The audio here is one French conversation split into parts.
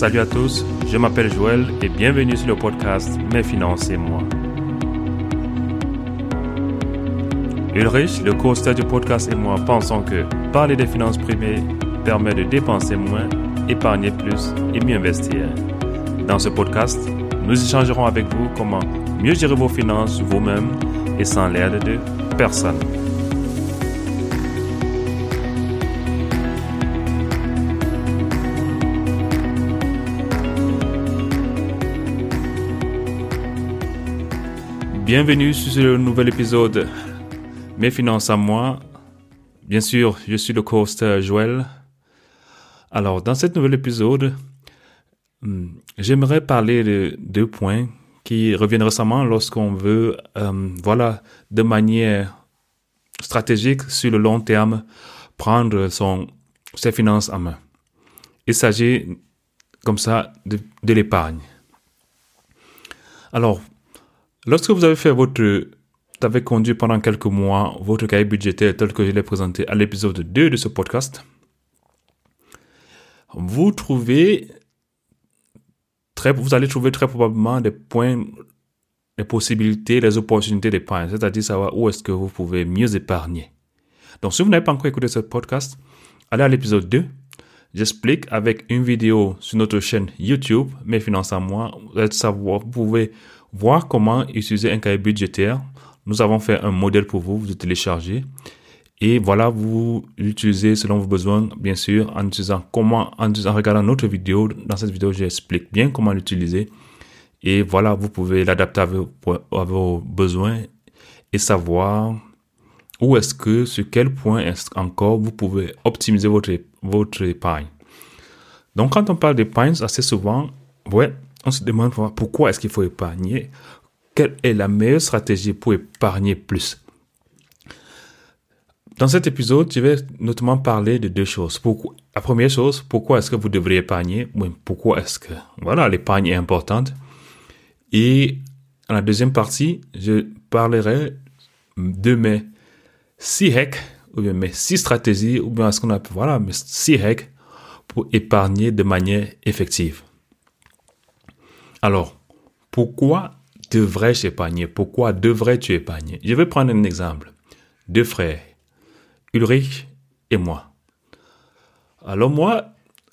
Salut à tous, je m'appelle Joël et bienvenue sur le podcast Mes finances et moi. Ulrich, le co du podcast et moi pensons que parler des finances privées permet de dépenser moins, épargner plus et mieux investir. Dans ce podcast, nous échangerons avec vous comment mieux gérer vos finances vous-même et sans l'aide de personne. Bienvenue sur ce nouvel épisode Mes finances à moi. Bien sûr, je suis le host Joël. Alors, dans cet nouvel épisode, hmm, j'aimerais parler de deux points qui reviennent récemment lorsqu'on veut, euh, voilà, de manière stratégique sur le long terme, prendre son, ses finances en main. Il s'agit comme ça de, de l'épargne. Alors, Lorsque vous avez fait votre, avez conduit pendant quelques mois votre cahier budgétaire tel que je l'ai présenté à l'épisode 2 de ce podcast, vous vous allez trouver très probablement des points, des possibilités, des opportunités d'épargne, c'est-à-dire savoir où est-ce que vous pouvez mieux épargner. Donc, si vous n'avez pas encore écouté ce podcast, allez à l'épisode 2. J'explique avec une vidéo sur notre chaîne YouTube, Mes finances à moi. Vous allez savoir, vous pouvez voir comment utiliser un cahier budgétaire. Nous avons fait un modèle pour vous, vous le téléchargez. Et voilà, vous l'utilisez selon vos besoins, bien sûr, en utilisant comment, en, regardant notre vidéo. Dans cette vidéo, j'explique bien comment l'utiliser. Et voilà, vous pouvez l'adapter à vos, besoins et savoir où est-ce que, sur quel point est-ce encore vous pouvez optimiser votre, votre épargne. Donc, quand on parle d'épargne, assez souvent, ouais, on se demande pourquoi est-ce qu'il faut épargner? Quelle est la meilleure stratégie pour épargner plus? Dans cet épisode, je vais notamment parler de deux choses. La première chose, pourquoi est-ce que vous devriez épargner? Pourquoi est-ce que? Voilà l'épargne est importante. Et dans la deuxième partie, je parlerai de mes six hacks ou bien mes six stratégies ou bien ce qu'on appelle voilà mes six hacks pour épargner de manière effective. Alors, pourquoi devrais-je épargner? Pourquoi devrais-tu épargner? Je vais prendre un exemple. Deux frères, Ulrich et moi. Alors moi,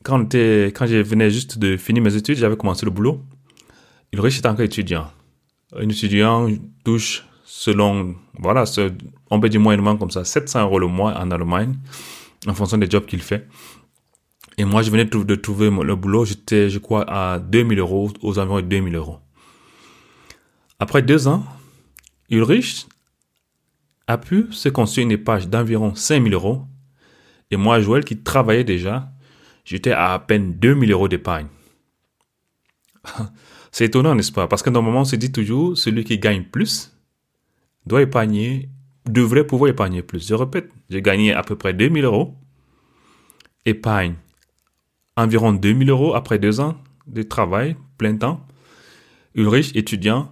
quand, quand je venais juste de finir mes études, j'avais commencé le boulot. Ulrich est encore étudiant. Un étudiant touche selon, voilà, on peut dire moyennement comme ça, 700 euros le mois en Allemagne, en fonction des jobs qu'il fait. Et moi, je venais de trouver le boulot, j'étais, je crois, à 2000 euros, aux environs de 2000 euros. Après deux ans, Ulrich a pu se construire une épargne d'environ 5000 euros. Et moi, Joël, qui travaillait déjà, j'étais à à peine 2000 euros d'épargne. C'est étonnant, n'est-ce pas? Parce que normalement, on se dit toujours, celui qui gagne plus doit épargner, devrait pouvoir épargner plus. Je répète, j'ai gagné à peu près 2000 euros. Épargne environ 2000 euros après deux ans de travail plein temps. Ulrich, étudiant,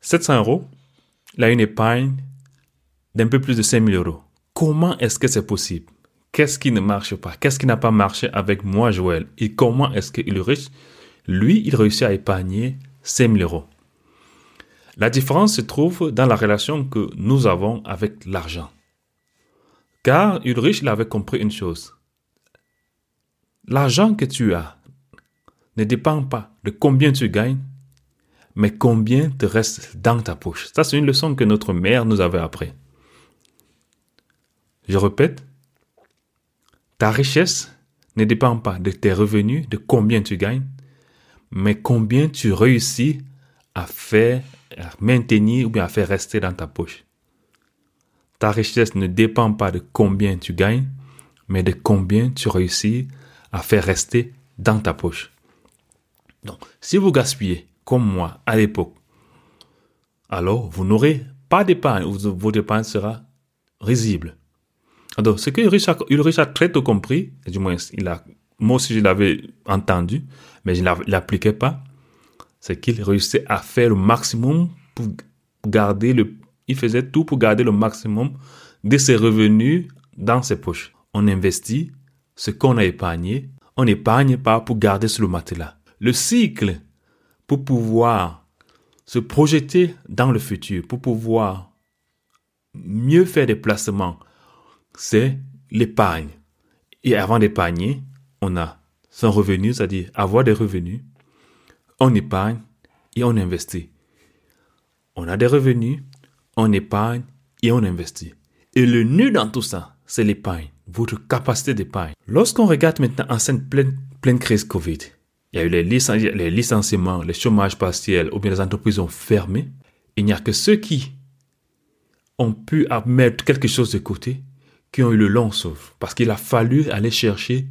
700 euros. Il a une épargne d'un peu plus de 5000 euros. Comment est-ce que c'est possible? Qu'est-ce qui ne marche pas? Qu'est-ce qui n'a pas marché avec moi, Joël? Et comment est-ce que Ulrich, lui, il réussit à épargner 5000 euros? La différence se trouve dans la relation que nous avons avec l'argent. Car Ulrich, il avait compris une chose. L'argent que tu as ne dépend pas de combien tu gagnes, mais combien te reste dans ta poche. Ça, c'est une leçon que notre mère nous avait appris. Je répète, ta richesse ne dépend pas de tes revenus, de combien tu gagnes, mais combien tu réussis à faire, à maintenir ou bien à faire rester dans ta poche. Ta richesse ne dépend pas de combien tu gagnes, mais de combien tu réussis à faire rester dans ta poche. Donc, si vous gaspillez, comme moi, à l'époque, alors vous n'aurez pas d'épargne, votre épargne sera risible. Alors, ce que Ulrich a, très tôt compris, du moins, il a, moi aussi je l'avais entendu, mais je ne l'appliquais pas, c'est qu'il réussissait à faire le maximum pour garder le, il faisait tout pour garder le maximum de ses revenus dans ses poches. On investit ce qu'on a épargné, on n'épargne pas pour garder sur le matelas. Le cycle pour pouvoir se projeter dans le futur, pour pouvoir mieux faire des placements, c'est l'épargne. Et avant d'épargner, on a son revenu, c'est-à-dire avoir des revenus, on épargne et on investit. On a des revenus, on épargne et on investit. Et le nœud dans tout ça, c'est l'épargne, votre capacité d'épargne. Lorsqu'on regarde maintenant en scène pleine, pleine crise Covid, il y a eu les, licenciements, les chômages partiels, ou bien les entreprises ont fermé. Il n'y a que ceux qui ont pu mettre quelque chose de côté qui ont eu le long souffle. Parce qu'il a fallu aller chercher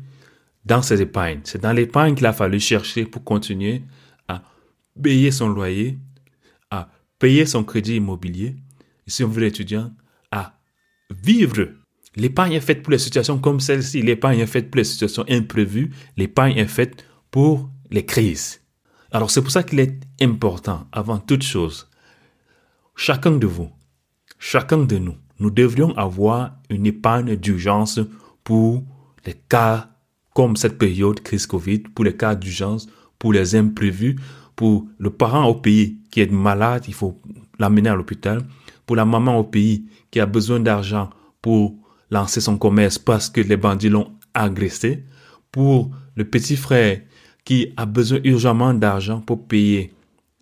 dans ses épargnes. C'est dans l'épargne qu'il a fallu chercher pour continuer à payer son loyer, à payer son crédit immobilier, si on veut l'étudiant, à vivre. L'épargne est faite pour les situations comme celle-ci. L'épargne est faite pour les situations imprévues. L'épargne est faite pour les crises. Alors c'est pour ça qu'il est important, avant toute chose, chacun de vous, chacun de nous, nous devrions avoir une épargne d'urgence pour les cas comme cette période crise Covid, pour les cas d'urgence, pour les imprévus, pour le parent au pays qui est malade, il faut l'amener à l'hôpital, pour la maman au pays qui a besoin d'argent pour lancer son commerce parce que les bandits l'ont agressé, pour le petit frère qui a besoin urgemment d'argent pour payer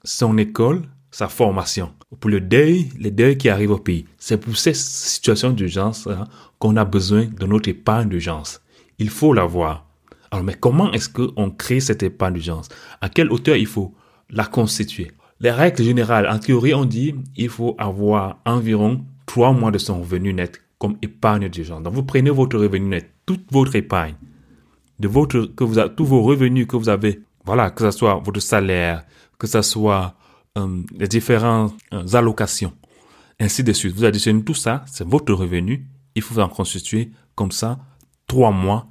son école, sa formation, pour le deuil, les deuils qui arrivent au pays. C'est pour ces situations d'urgence hein, qu'on a besoin de notre épargne d'urgence. Il faut l'avoir. Alors, mais comment est-ce qu'on crée cette épargne d'urgence? À quelle hauteur il faut la constituer? Les règles générales, en théorie, on dit il faut avoir environ trois mois de son revenu net comme épargne d'urgence. Donc, vous prenez votre revenu net, toute votre épargne, de votre, que vous avez, tous vos revenus que vous avez, voilà, que ce soit votre salaire, que ce soit euh, les différentes euh, allocations, ainsi de suite. Vous additionnez tout ça, c'est votre revenu. Il faut en constituer comme ça trois mois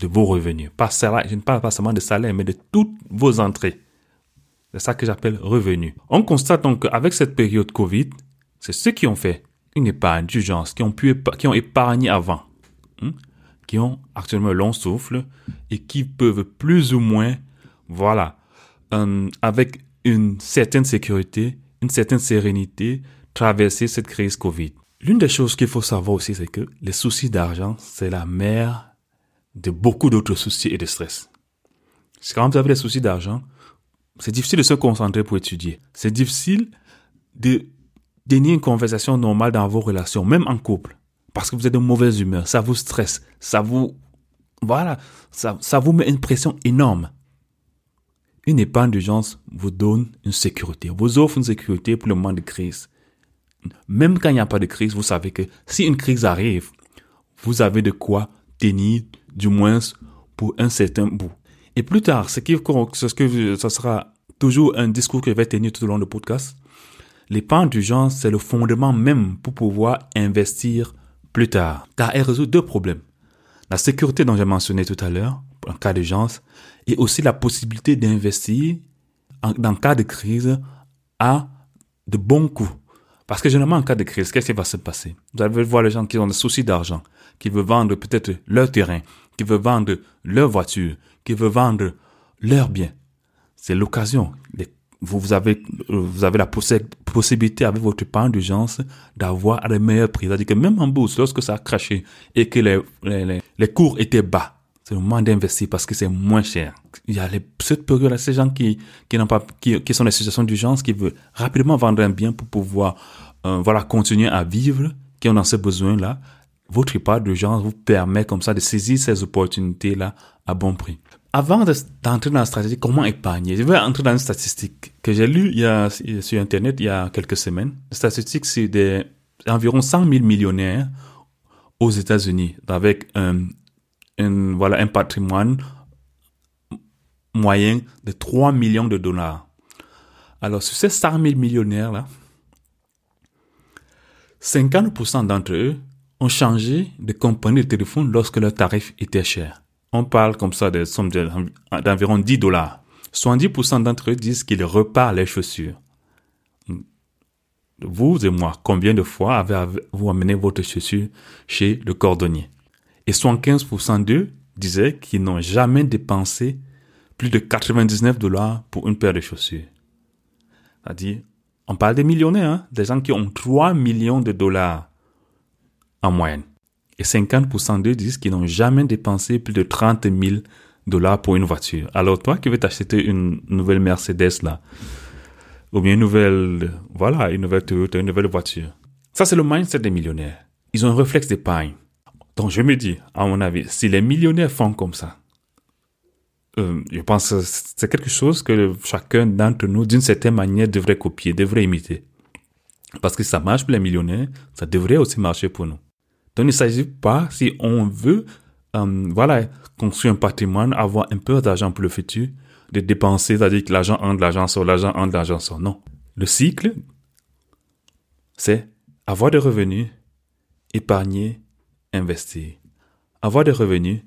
de vos revenus. Pas salaire, je ne parle pas seulement de salaire, mais de toutes vos entrées. C'est ça que j'appelle revenus. On constate donc qu'avec cette période Covid, c'est ceux qui ont fait une épargne d'urgence, qui ont pu, qui ont épargné avant. Hein, qui ont actuellement long souffle et qui peuvent plus ou moins, voilà, euh, avec une certaine sécurité, une certaine sérénité, traverser cette crise Covid. L'une des choses qu'il faut savoir aussi, c'est que les soucis d'argent, c'est la mère de beaucoup d'autres soucis et de stress. Quand vous avez des soucis d'argent, c'est difficile de se concentrer pour étudier. C'est difficile de tenir une conversation normale dans vos relations, même en couple parce que vous êtes de mauvaise humeur, ça vous stresse, ça vous, voilà, ça, ça vous met une pression énorme. Une épargne d'urgence vous donne une sécurité, vous offre une sécurité pour le moment de crise. Même quand il n'y a pas de crise, vous savez que si une crise arrive, vous avez de quoi tenir, du moins pour un certain bout. Et plus tard, ce qui, ce que ce sera toujours un discours que je vais tenir tout au long du podcast. L'épargne d'urgence, c'est le fondement même pour pouvoir investir plus tard, car elle résout deux problèmes. La sécurité dont j'ai mentionné tout à l'heure, en cas d'urgence, et aussi la possibilité d'investir dans cas de crise à de bons coûts. Parce que généralement, en cas de crise, qu'est-ce qui va se passer? Vous allez voir les gens qui ont des soucis d'argent, qui veulent vendre peut-être leur terrain, qui veulent vendre leur voiture, qui veulent vendre leurs biens. C'est l'occasion. Vous avez, vous avez la possibilité avec votre épargne d'urgence d'avoir les meilleurs prix. C'est-à-dire que même en bourse, lorsque ça a craché et que les, les, les cours étaient bas, c'est le moment d'investir parce que c'est moins cher. Il y a les, cette période-là, ces gens qui, qui n'ont pas, qui, qui sont dans des situations d'urgence, qui veulent rapidement vendre un bien pour pouvoir, euh, voilà, continuer à vivre, qui ont dans ce besoin-là. Votre épargne d'urgence vous permet comme ça de saisir ces opportunités-là à bon prix. Avant d'entrer dans la stratégie, comment épargner? Je vais entrer dans une statistique que j'ai lue sur Internet il y a quelques semaines. La statistique, c'est d'environ 100 000 millionnaires aux États-Unis avec un, un patrimoine moyen de 3 millions de dollars. Alors, sur ces 100 000 millionnaires-là, 50% d'entre eux ont changé de compagnie de téléphone lorsque leur tarif était cher on parle comme ça de sommes d'environ 10 dollars. 70% d'entre eux disent qu'ils repartent les chaussures. Vous et moi, combien de fois avez-vous amené votre chaussure chez le cordonnier? Et 75% d'eux disaient qu'ils n'ont jamais dépensé plus de 99 dollars pour une paire de chaussures. C'est-à-dire, on parle des millionnaires, hein, des gens qui ont 3 millions de dollars en moyenne. Et 50% d'eux disent qu'ils n'ont jamais dépensé plus de 30 000 dollars pour une voiture. Alors toi qui veux t'acheter une nouvelle Mercedes là, ou bien une nouvelle, voilà, une nouvelle Toyota, une nouvelle voiture. Ça c'est le mindset des millionnaires. Ils ont un réflexe d'épargne. Donc je me dis, à mon avis, si les millionnaires font comme ça, euh, je pense que c'est quelque chose que chacun d'entre nous, d'une certaine manière, devrait copier, devrait imiter. Parce que ça marche pour les millionnaires, ça devrait aussi marcher pour nous. Donc il ne s'agit pas, si on veut, euh, voilà, construire un patrimoine, avoir un peu d'argent pour le futur, de dépenser, c'est-à-dire que l'argent entre, l'argent sort, l'argent entre, l'argent sort. Non. Le cycle, c'est avoir des revenus, épargner, investir. Avoir des revenus,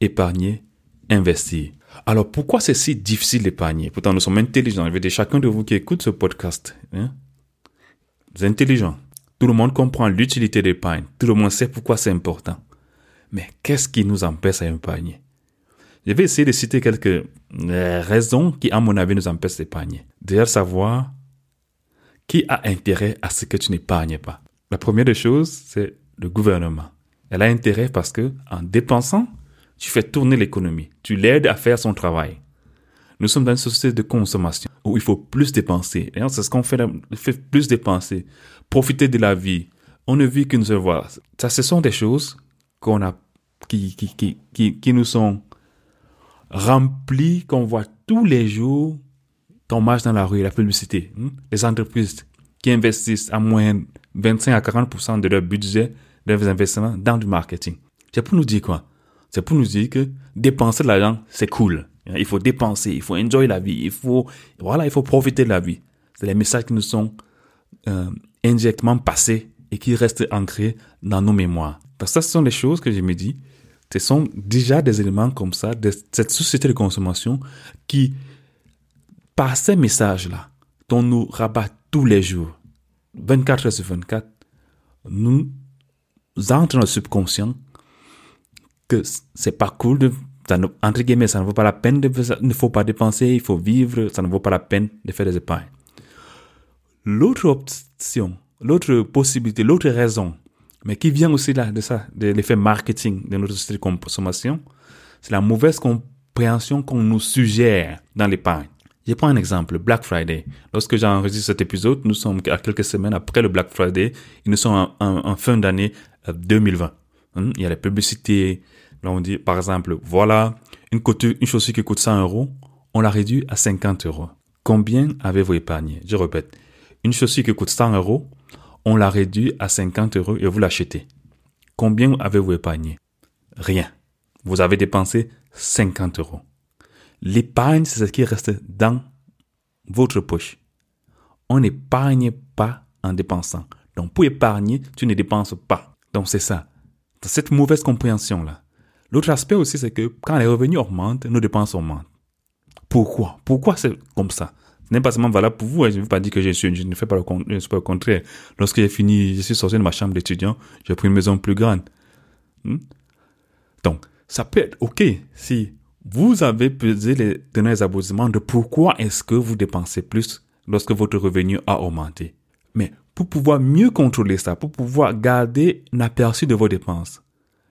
épargner, investir. Alors pourquoi c'est si difficile d'épargner? Pourtant, nous sommes intelligents. Je veux dire, chacun de vous qui écoute ce podcast, hein, vous êtes intelligent. Tout le monde comprend l'utilité d'épargne. Tout le monde sait pourquoi c'est important. Mais qu'est-ce qui nous empêche à épargner Je vais essayer de citer quelques euh, raisons qui, à mon avis, nous empêchent d'épargner. Déjà, savoir qui a intérêt à ce que tu n'épargnes pas. La première des choses, c'est le gouvernement. Elle a intérêt parce que, en dépensant, tu fais tourner l'économie. Tu l'aides à faire son travail. Nous sommes dans une société de consommation où il faut plus dépenser. C'est ce qu'on fait, fait plus dépenser. Profiter de la vie. On ne vit qu'une seule fois. Ça, ce sont des choses qu'on a, qui, qui, qui, qui, qui nous sont remplies, qu'on voit tous les jours quand on marche dans la rue, la publicité. Hein. Les entreprises qui investissent à moins 25 à 40% de leur budget, de leurs investissements dans du marketing. C'est pour nous dire quoi? C'est pour nous dire que dépenser de l'argent, c'est cool. Il faut dépenser, il faut enjoy la vie, il faut, voilà, il faut profiter de la vie. C'est les messages qui nous sont euh, indirectement passés et qui restent ancrés dans nos mémoires. Que ça, ce sont des choses que je me dis, ce sont déjà des éléments comme ça, de cette société de consommation qui, par ces messages-là, dont nous rabat tous les jours, 24 heures sur 24, nous entrons dans le subconscient que c'est pas cool de ça entre guillemets, ça ne vaut pas la peine de, il ne faut pas dépenser, il faut vivre, ça ne vaut pas la peine de faire des épargnes. L'autre option, l'autre possibilité, l'autre raison, mais qui vient aussi là de ça, de l'effet marketing de notre société de consommation, c'est la mauvaise compréhension qu'on nous suggère dans l'épargne. Je prends un exemple, Black Friday. Lorsque j'enregistre cet épisode, nous sommes à quelques semaines après le Black Friday et nous sommes en, fin d'année 2020. Euh, hmm? Il y a les publicités, Là, on dit, par exemple, voilà, une, chaussure qui coûte 100 euros, on l'a réduit à 50 euros. Combien avez-vous épargné? Je répète, une chaussure qui coûte 100 euros, on l'a réduit à 50 euros et vous l'achetez. Combien avez-vous épargné? Rien. Vous avez dépensé 50 euros. L'épargne, c'est ce qui reste dans votre poche. On n'épargne pas en dépensant. Donc, pour épargner, tu ne dépenses pas. Donc, c'est ça. cette mauvaise compréhension-là. L'autre aspect aussi, c'est que quand les revenus augmentent, nos dépenses augmentent. Pourquoi? Pourquoi c'est comme ça? Ce n'est pas seulement valable pour vous. Hein. Je ne veux pas dire que je, suis, je ne fais pas le, je pas le contraire. Lorsque j'ai fini, je suis sorti de ma chambre d'étudiant, j'ai pris une maison plus grande. Hmm? Donc, ça peut être OK si vous avez pesé les tenants et de pourquoi est-ce que vous dépensez plus lorsque votre revenu a augmenté. Mais pour pouvoir mieux contrôler ça, pour pouvoir garder un aperçu de vos dépenses,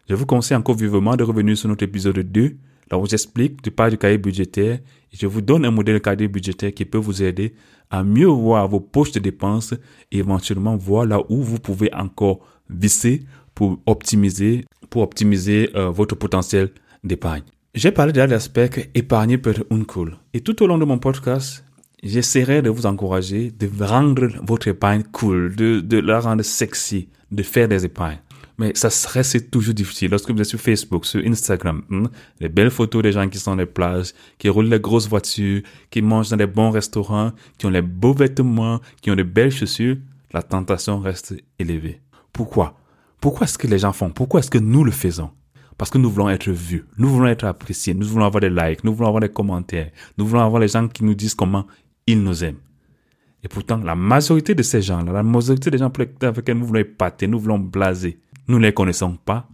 je vous conseille encore vivement de revenir sur notre épisode 2, là où j'explique du pas du cahier budgétaire et je vous donne un modèle de cahier budgétaire qui peut vous aider à mieux voir vos poches de dépenses et éventuellement voir là où vous pouvez encore visser pour optimiser, pour optimiser euh, votre potentiel d'épargne. J'ai parlé de l'aspect épargner peut être cool. Et tout au long de mon podcast, j'essaierai de vous encourager de rendre votre épargne cool, de, de la rendre sexy, de faire des épargnes. Mais ça reste toujours difficile. Lorsque vous êtes sur Facebook, sur Instagram, hmm, les belles photos des gens qui sont dans les plages, qui roulent les grosses voitures, qui mangent dans des bons restaurants, qui ont les beaux vêtements, qui ont de belles chaussures, la tentation reste élevée. Pourquoi? Pourquoi est-ce que les gens font? Pourquoi est-ce que nous le faisons? Parce que nous voulons être vus, nous voulons être appréciés, nous voulons avoir des likes, nous voulons avoir des commentaires, nous voulons avoir les gens qui nous disent comment ils nous aiment. Et pourtant, la majorité de ces gens-là, la majorité des gens avec lesquels nous voulons épater, nous voulons blaser, nous ne les connaissons pas.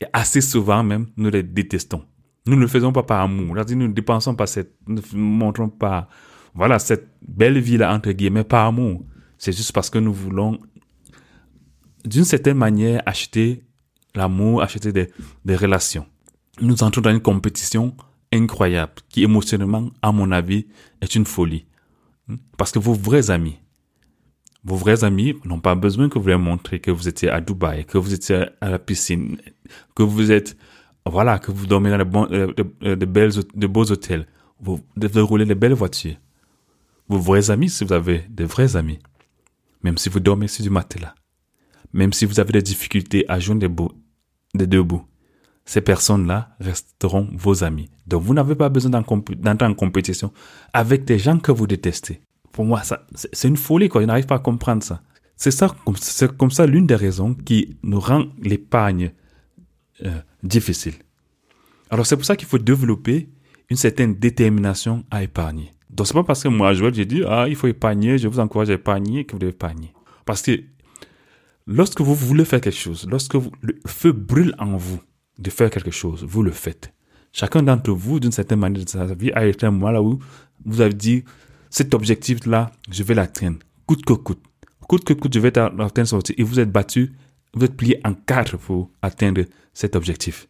Et assez souvent même, nous les détestons. Nous ne le faisons pas par amour. Nous ne dépensons pas cette, montrons pas, voilà, cette belle vie-là, entre guillemets, par amour. C'est juste parce que nous voulons, d'une certaine manière, acheter l'amour, acheter des, des relations. Nous entrons dans une compétition incroyable qui, émotionnellement, à mon avis, est une folie. Parce que vos vrais amis, vos vrais amis n'ont pas besoin que vous leur montrez que vous étiez à Dubaï, que vous étiez à la piscine, que vous êtes, voilà, que vous dormez dans de, bons, de, de, belles, de beaux hôtels, vous devez rouler de belles voitures. Vos vrais amis, si vous avez de vrais amis, même si vous dormez sur du matelas, même si vous avez des difficultés à joindre des, des deux bouts, ces personnes-là resteront vos amis. Donc vous n'avez pas besoin d'entrer en compétition avec des gens que vous détestez pour moi, c'est une folie, quoi. Je n'arrive pas à comprendre ça. C'est ça, c'est comme ça l'une des raisons qui nous rend l'épargne euh, difficile. Alors c'est pour ça qu'il faut développer une certaine détermination à épargner. Donc c'est pas parce que moi, Joël, j'ai dit, ah, il faut épargner, je vous encourage à épargner, que vous devez épargner. Parce que lorsque vous voulez faire quelque chose, lorsque le feu brûle en vous de faire quelque chose, vous le faites. Chacun d'entre vous, d'une certaine manière de sa vie, a été un moment là où vous avez dit, cet objectif-là, je vais l'atteindre, coûte que coûte. Coûte que coûte, je vais l'atteindre sorti. Et vous êtes battu, vous êtes plié en quatre pour atteindre cet objectif.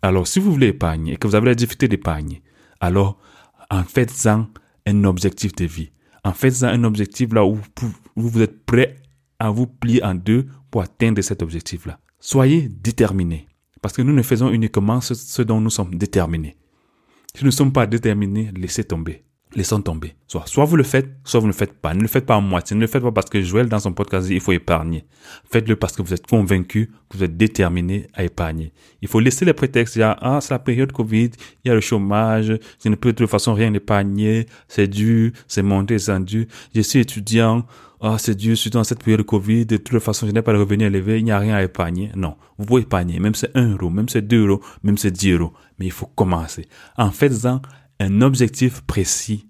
Alors, si vous voulez épargner et que vous avez la difficulté d'épargner, alors, en faites-en un objectif de vie. En faites-en un objectif là où vous êtes prêt à vous plier en deux pour atteindre cet objectif-là. Soyez déterminés. Parce que nous ne faisons uniquement ce, ce dont nous sommes déterminés. Si nous ne sommes pas déterminés, laissez tomber laissons tomber. Soit, soit vous le faites, soit vous ne le faites pas. Ne le faites pas en moitié. Ne le faites pas parce que Joël, dans son podcast, il faut épargner. Faites-le parce que vous êtes convaincu, que vous êtes déterminé à épargner. Il faut laisser les prétextes. Il y a, ah, c'est la période Covid, il y a le chômage, je ne peux de toute façon rien épargner, c'est dû, c'est monté, c'est dû. Je suis étudiant, ah, c'est dur, surtout dans cette période de Covid, de toute façon, je n'ai pas de revenus élevés, il n'y a rien à épargner. Non. Vous pouvez épargner, même c'est 1 euro, même c'est 2 euros, même c'est 10 euros. Mais il faut commencer. En faisant un objectif précis,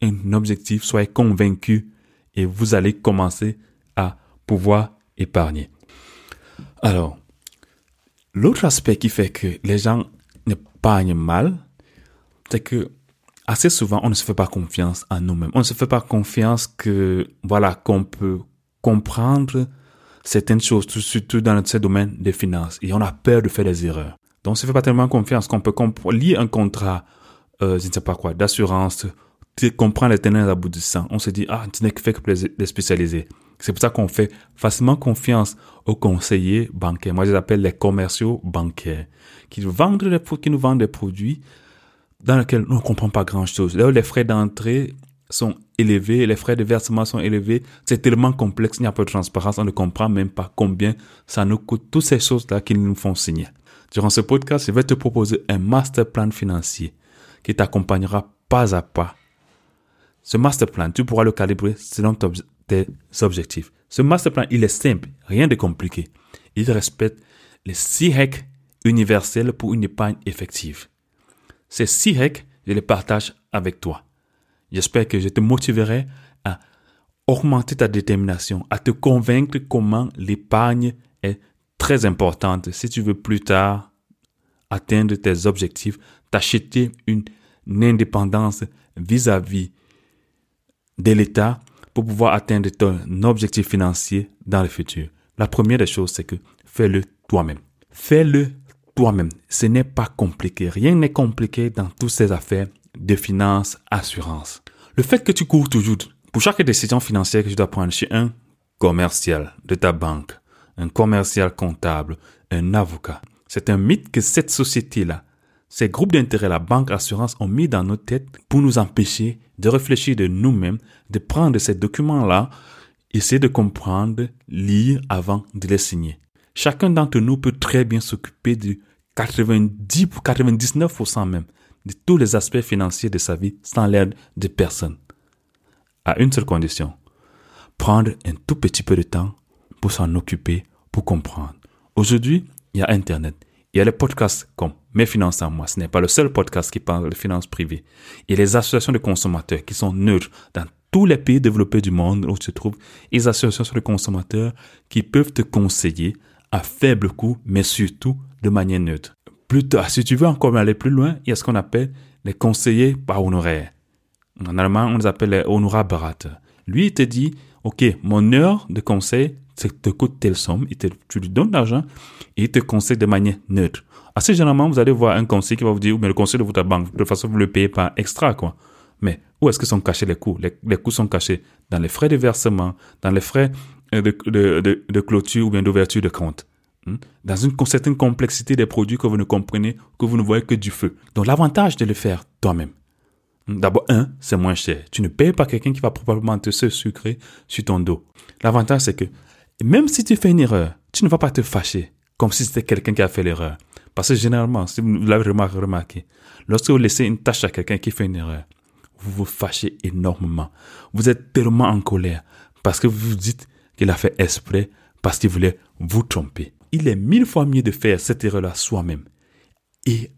un objectif, soyez convaincu et vous allez commencer à pouvoir épargner. Alors, l'autre aspect qui fait que les gens épargnent mal, c'est que assez souvent, on ne se fait pas confiance en nous-mêmes. On ne se fait pas confiance que, voilà, qu'on peut comprendre certaines choses, surtout dans ce domaine des finances. Et on a peur de faire des erreurs. Donc, on ne se fait pas tellement confiance qu'on peut lire un contrat euh, je ne sais pas quoi, d'assurance, tu comprends les tenants aboutissants. On se dit, ah, tu n'es que fait que les spécialiser. C'est pour ça qu'on fait facilement confiance aux conseillers bancaires. Moi, je les appelle les commerciaux bancaires, qui, vendent des, qui nous vendent des produits dans lesquels on ne comprend pas grand-chose. Là les frais d'entrée sont élevés, les frais de versement sont élevés, c'est tellement complexe, il n'y a pas de transparence, on ne comprend même pas combien ça nous coûte, toutes ces choses-là qu'ils nous font signer. Durant ce podcast, je vais te proposer un master plan financier qui t'accompagnera pas à pas. Ce master plan, tu pourras le calibrer selon tes objectifs. Ce master plan, il est simple, rien de compliqué. Il respecte les six règles universelles pour une épargne effective. Ces six règles, je les partage avec toi. J'espère que je te motiverai à augmenter ta détermination, à te convaincre comment l'épargne est très importante si tu veux plus tard atteindre tes objectifs, t'acheter une, indépendance vis-à-vis de l'État pour pouvoir atteindre ton objectif financier dans le futur. La première des choses, c'est que fais-le toi-même. Fais-le toi-même. Ce n'est pas compliqué. Rien n'est compliqué dans toutes ces affaires de finances, assurance. Le fait que tu cours toujours pour chaque décision financière que tu dois prendre chez un commercial de ta banque, un commercial comptable, un avocat, c'est un mythe que cette société-là, ces groupes d'intérêt, la banque, assurance, ont mis dans nos têtes pour nous empêcher de réfléchir de nous-mêmes, de prendre ces documents-là, essayer de comprendre, lire avant de les signer. Chacun d'entre nous peut très bien s'occuper de 90 ou 99% même de tous les aspects financiers de sa vie sans l'aide de personne. À une seule condition. Prendre un tout petit peu de temps pour s'en occuper, pour comprendre. Aujourd'hui, il y a Internet. Il y a les podcasts comme Mes finances en moi. Ce n'est pas le seul podcast qui parle de finances privées. A les associations de consommateurs qui sont neutres dans tous les pays développés du monde où tu te trouves. Les associations de consommateurs qui peuvent te conseiller à faible coût, mais surtout de manière neutre. Plus tard, si tu veux encore aller plus loin, il y a ce qu'on appelle les conseillers par honoraires. En allemand, on les appelle les Honorarberater. Lui, il te dit, OK, mon heure de conseil, te coûte telle somme, te, tu lui donnes l'argent et il te conseille de manière neutre. Assez généralement, vous allez voir un conseil qui va vous dire, mais le conseil de votre banque, de toute façon, vous le payez pas extra, quoi. Mais où est-ce que sont cachés les coûts? Les, coûts sont cachés dans les frais de versement, dans les frais euh, de, de, de, clôture ou bien d'ouverture de compte. Hmm? Dans une certaine complexité des produits que vous ne comprenez, que vous ne voyez que du feu. Donc l'avantage de le faire toi-même. Hmm? D'abord, un, c'est moins cher. Tu ne payes pas quelqu'un qui va probablement te se sucrer sur ton dos. L'avantage, c'est que même si tu fais une erreur, tu ne vas pas te fâcher comme si c'était quelqu'un qui a fait l'erreur. Parce que généralement, si vous l'avez remarqué, lorsque vous laissez une tâche à quelqu'un qui fait une erreur, vous vous fâchez énormément. Vous êtes tellement en colère parce que vous vous dites qu'il a fait esprit parce qu'il voulait vous tromper. Il est mille fois mieux de faire cette erreur-là soi-même et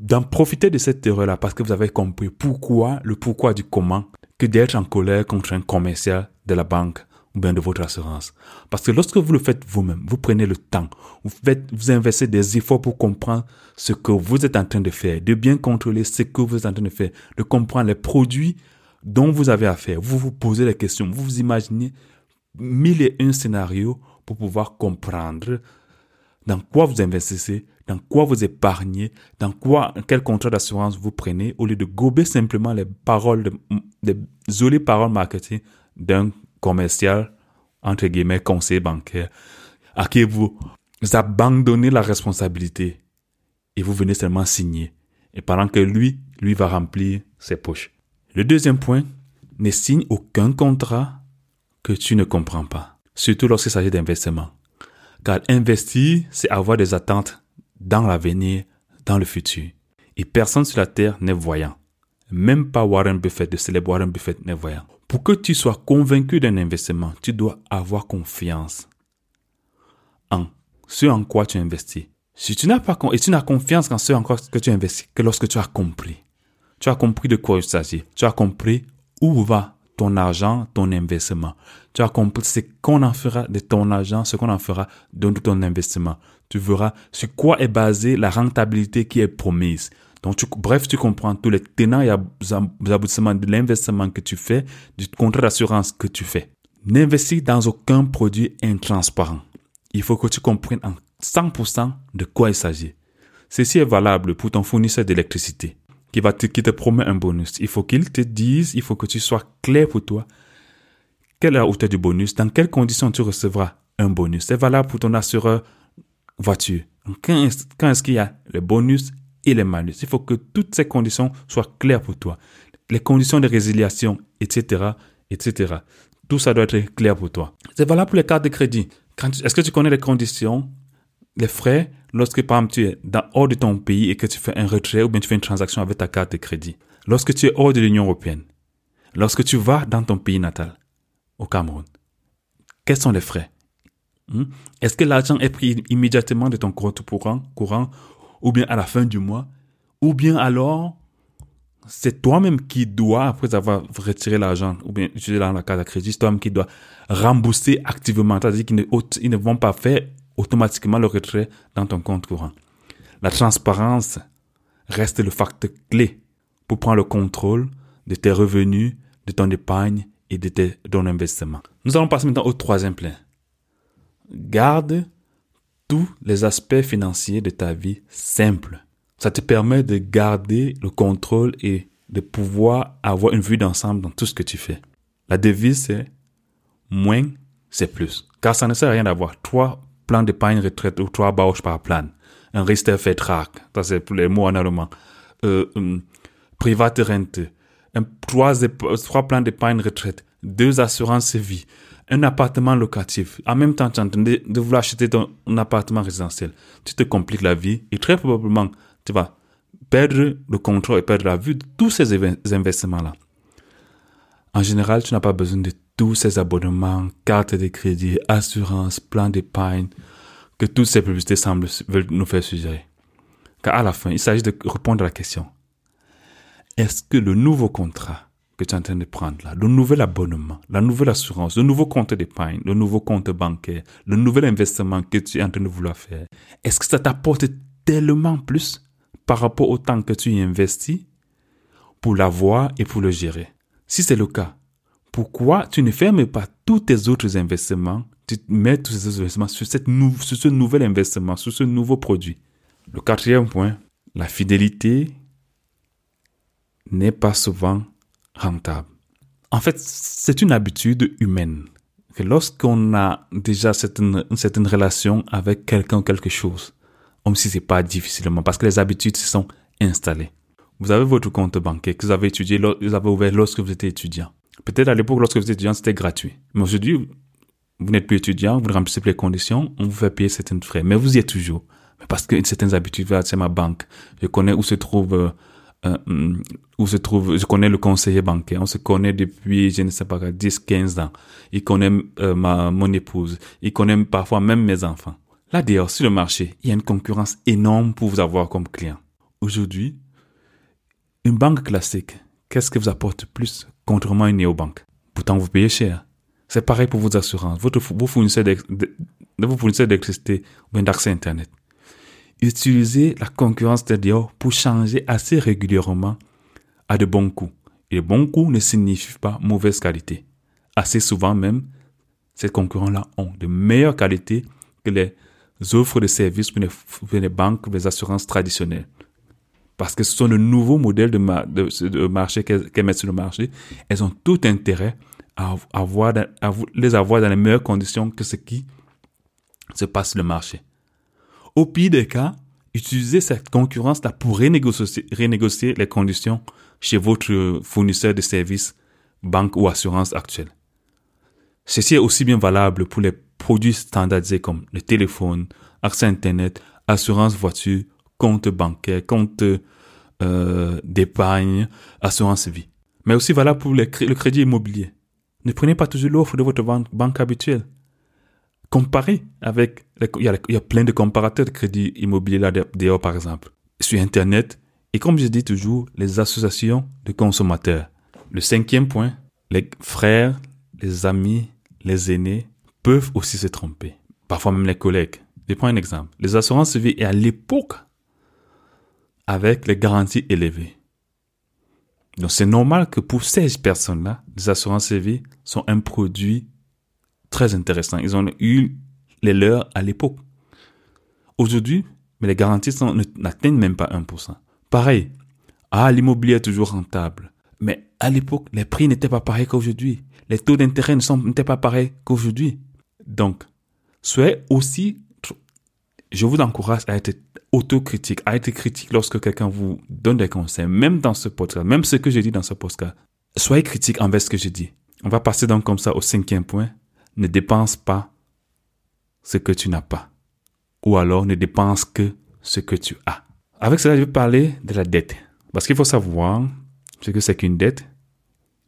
d'en profiter de cette erreur-là parce que vous avez compris pourquoi, le pourquoi du comment, que d'être en colère contre un commercial de la banque bien de votre assurance. Parce que lorsque vous le faites vous-même, vous prenez le temps, vous faites, vous investissez des efforts pour comprendre ce que vous êtes en train de faire, de bien contrôler ce que vous êtes en train de faire, de comprendre les produits dont vous avez affaire. Vous vous posez les questions, vous vous imaginez mille et un scénarios pour pouvoir comprendre dans quoi vous investissez, dans quoi vous épargnez, dans quoi, quel contrat d'assurance vous prenez, au lieu de gober simplement les paroles, des jolies paroles marketing d'un commercial, entre guillemets, conseiller bancaire, à qui vous, abandonnez la responsabilité et vous venez seulement signer. Et pendant que lui, lui va remplir ses poches. Le deuxième point, ne signe aucun contrat que tu ne comprends pas. Surtout lorsqu'il s'agit d'investissement. Car investir, c'est avoir des attentes dans l'avenir, dans le futur. Et personne sur la terre n'est voyant. Même pas Warren Buffett, de célèbre Warren Buffett n'est voyant. Pour que tu sois convaincu d'un investissement, tu dois avoir confiance en ce en quoi tu investis. Si tu n'as pas et tu n'as confiance en ce en quoi tu investis que lorsque tu as compris. Tu as compris de quoi il s'agit. Tu as compris où va ton argent, ton investissement. Tu as compris ce qu'on en fera de ton argent, ce qu'on en fera de ton investissement. Tu verras sur quoi est basée la rentabilité qui est promise. Donc, bref, tu comprends tous les tenants et aboutissements de l'investissement que tu fais, du contrat d'assurance que tu fais. N'investis dans aucun produit intransparent. Il faut que tu comprennes en 100% de quoi il s'agit. Ceci est valable pour ton fournisseur d'électricité qui qui te promet un bonus. Il faut qu'il te dise, il faut que tu sois clair pour toi. Quelle est la hauteur du bonus? Dans quelles conditions tu recevras un bonus? C'est valable pour ton assureur voiture. Quand est-ce qu'il y a le bonus les malus. Il faut que toutes ces conditions soient claires pour toi. Les conditions de résiliation, etc., etc. Tout ça doit être clair pour toi. C'est valable pour les cartes de crédit. Est-ce que tu connais les conditions, les frais, lorsque par exemple tu es hors de ton pays et que tu fais un retrait ou bien tu fais une transaction avec ta carte de crédit? Lorsque tu es hors de l'Union européenne. Lorsque tu vas dans ton pays natal, au Cameroun. Quels sont les frais? Hmm? Est-ce que l'argent est pris immédiatement de ton compte courant, courant ou bien à la fin du mois, ou bien alors c'est toi-même qui dois, après avoir retiré l'argent ou bien utilisé dans la carte de crédit, c'est toi-même qui dois rembourser activement. C'est-à-dire qu'ils ne, ne vont pas faire automatiquement le retrait dans ton compte courant. La transparence reste le facteur clé pour prendre le contrôle de tes revenus, de ton épargne et de ton investissement. Nous allons passer maintenant au troisième plan. Garde tous les aspects financiers de ta vie simples. Ça te permet de garder le contrôle et de pouvoir avoir une vue d'ensemble dans tout ce que tu fais. La devise, c'est moins, c'est plus. Car ça ne sert à rien d'avoir trois plans d'épargne retraite ou trois bauches par plan. Un Riester-Vertrag, ça c'est pour les mots en allemand. Euh, um, private rente, trois, trois plans d'épargne retraite, deux assurances vie, un appartement locatif, en même temps tu es en train de, vouloir acheter ton appartement résidentiel, tu te compliques la vie et très probablement tu vas perdre le contrôle et perdre la vue de tous ces investissements-là. En général, tu n'as pas besoin de tous ces abonnements, cartes de crédit, assurance, plan d'épargne que toutes ces publicités semblent nous faire suggérer. Car à la fin, il s'agit de répondre à la question. Est-ce que le nouveau contrat que tu es en train de prendre là, le nouvel abonnement, la nouvelle assurance, le nouveau compte d'épargne, le nouveau compte bancaire, le nouvel investissement que tu es en train de vouloir faire, est-ce que ça t'apporte tellement plus par rapport au temps que tu y investis pour l'avoir et pour le gérer? Si c'est le cas, pourquoi tu ne fermes pas tous tes autres investissements, tu mets tous ces investissements sur, cette sur ce nouvel investissement, sur ce nouveau produit? Le quatrième point, la fidélité n'est pas souvent rentable. En fait, c'est une habitude humaine. Que lorsqu'on a déjà une certaine relation avec quelqu'un ou quelque chose, même si c'est pas difficilement, parce que les habitudes se sont installées. Vous avez votre compte bancaire que vous avez étudié, vous avez ouvert lorsque vous étiez étudiant. Peut-être à l'époque, lorsque vous étiez étudiant, c'était gratuit. Mais aujourd'hui, vous n'êtes plus étudiant, vous ne remplissez plus les conditions, on vous fait payer certains frais. Mais vous y êtes toujours. Parce que certaines habitudes, c'est ma banque. Je connais où se trouve euh, où se trouve, je connais le conseiller bancaire, on se connaît depuis, je ne sais pas, 10, 15 ans. Il connaît euh, ma, mon épouse, il connaît parfois même mes enfants. Là d'ailleurs, sur le marché, il y a une concurrence énorme pour vous avoir comme client. Aujourd'hui, une banque classique, qu'est-ce que vous apporte plus contrairement à une néobanque? Pourtant, vous payez cher. C'est pareil pour vos assurances, votre, vos fournisseurs d'électricité ou d'accès Internet utiliser la concurrence Dior pour changer assez régulièrement à de bons coups. Et de bons coups ne signifie pas mauvaise qualité. Assez souvent même, ces concurrents-là ont de meilleures qualités que les offres de services pour les, banques, les assurances traditionnelles. Parce que ce sont de nouveaux modèles de, de, marché qu'elles mettent sur le marché. Elles ont tout intérêt à, avoir, à les avoir dans les meilleures conditions que ce qui se passe sur le marché. Au pire des cas, utilisez cette concurrence-là pour renégocier, les conditions chez votre fournisseur de services, banque ou assurance actuelle. Ceci est aussi bien valable pour les produits standardisés comme le téléphone, accès Internet, assurance voiture, compte bancaire, compte euh, d'épargne, assurance vie. Mais aussi valable pour le crédit immobilier. Ne prenez pas toujours l'offre de votre banque habituelle comparer avec, il y, a, plein de comparateurs de crédit immobilier là dehors par exemple, sur Internet, et comme je dis toujours, les associations de consommateurs. Le cinquième point, les frères, les amis, les aînés peuvent aussi se tromper. Parfois même les collègues. Je prends un exemple. Les assurances vie et à l'époque avec les garanties élevées. Donc c'est normal que pour ces personnes-là, les assurances vie sont un produit très intéressant. Ils ont eu les leurs à l'époque. Aujourd'hui, mais les garanties n'atteignent même pas 1%. Pareil, ah, l'immobilier est toujours rentable. Mais à l'époque, les prix n'étaient pas pareils qu'aujourd'hui. Les taux d'intérêt n'étaient pas pareils qu'aujourd'hui. Donc, soyez aussi, je vous encourage à être autocritique, à être critique lorsque quelqu'un vous donne des conseils, même dans ce podcast, même ce que je dis dans ce podcast. Soyez critique envers ce que je dis. On va passer donc comme ça au cinquième point, ne dépense pas ce que tu n'as pas. Ou alors ne dépense que ce que tu as. Avec cela, je vais parler de la dette. Parce qu'il faut savoir ce que c'est qu'une dette.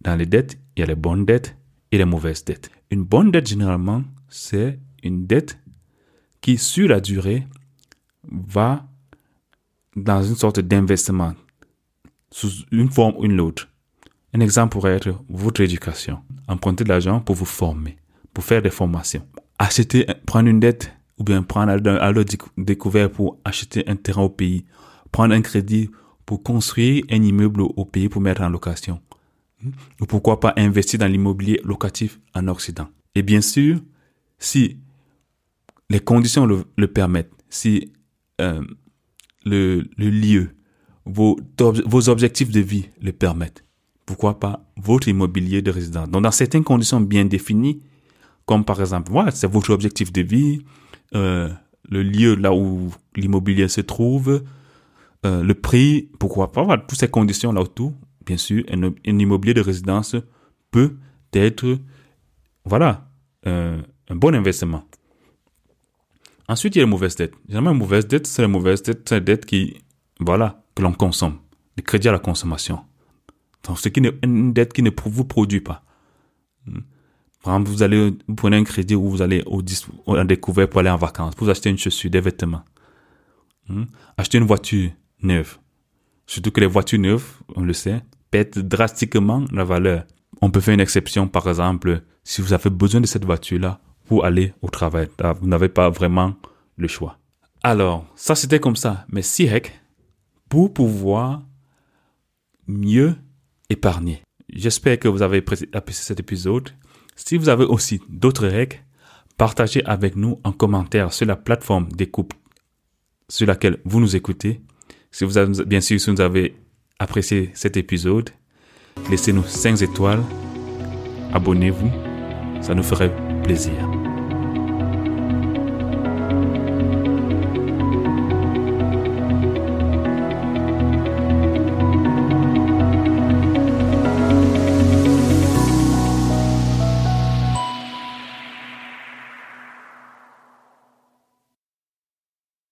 Dans les dettes, il y a les bonnes dettes et les mauvaises dettes. Une bonne dette, généralement, c'est une dette qui, sur la durée, va dans une sorte d'investissement, sous une forme ou une autre. Un exemple pourrait être votre éducation. Emprunter de l'argent pour vous former pour faire des formations. Acheter, prendre une dette ou bien prendre à leur découvert pour acheter un terrain au pays. Prendre un crédit pour construire un immeuble au pays pour mettre en location. Ou pourquoi pas investir dans l'immobilier locatif en Occident. Et bien sûr, si les conditions le, permettent, si euh, le, le, lieu, vos, vos objectifs de vie le permettent, pourquoi pas votre immobilier de résidence. Donc dans certaines conditions bien définies, comme par exemple, voilà, c'est votre objectif de vie, euh, le lieu là où l'immobilier se trouve, euh, le prix, pourquoi pas, voilà, toutes ces conditions là autour, bien sûr, un, immobilier de résidence peut être, voilà, euh, un bon investissement. Ensuite, il y a les mauvaises dettes. Généralement, une mauvaise dette, c'est la mauvaise dette, c'est la dette qui, voilà, que l'on consomme. Le crédit à la consommation. Donc, ce une dette qui ne vous produit pas. Par exemple, vous allez, vous prenez un crédit où vous allez au, au découvert pour aller en vacances, vous acheter une chaussure, des vêtements. Hmm? Acheter une voiture neuve. Surtout que les voitures neuves, on le sait, pète drastiquement la valeur. On peut faire une exception, par exemple, si vous avez besoin de cette voiture-là pour aller au travail. Vous n'avez pas vraiment le choix. Alors, ça c'était comme ça. Mais SIREC, pour pouvoir mieux épargner. J'espère que vous avez apprécié cet épisode. Si vous avez aussi d'autres règles, partagez avec nous en commentaire sur la plateforme d'écoute sur laquelle vous nous écoutez. Si vous avez, bien sûr, si vous avez apprécié cet épisode, laissez-nous 5 étoiles, abonnez-vous, ça nous ferait plaisir.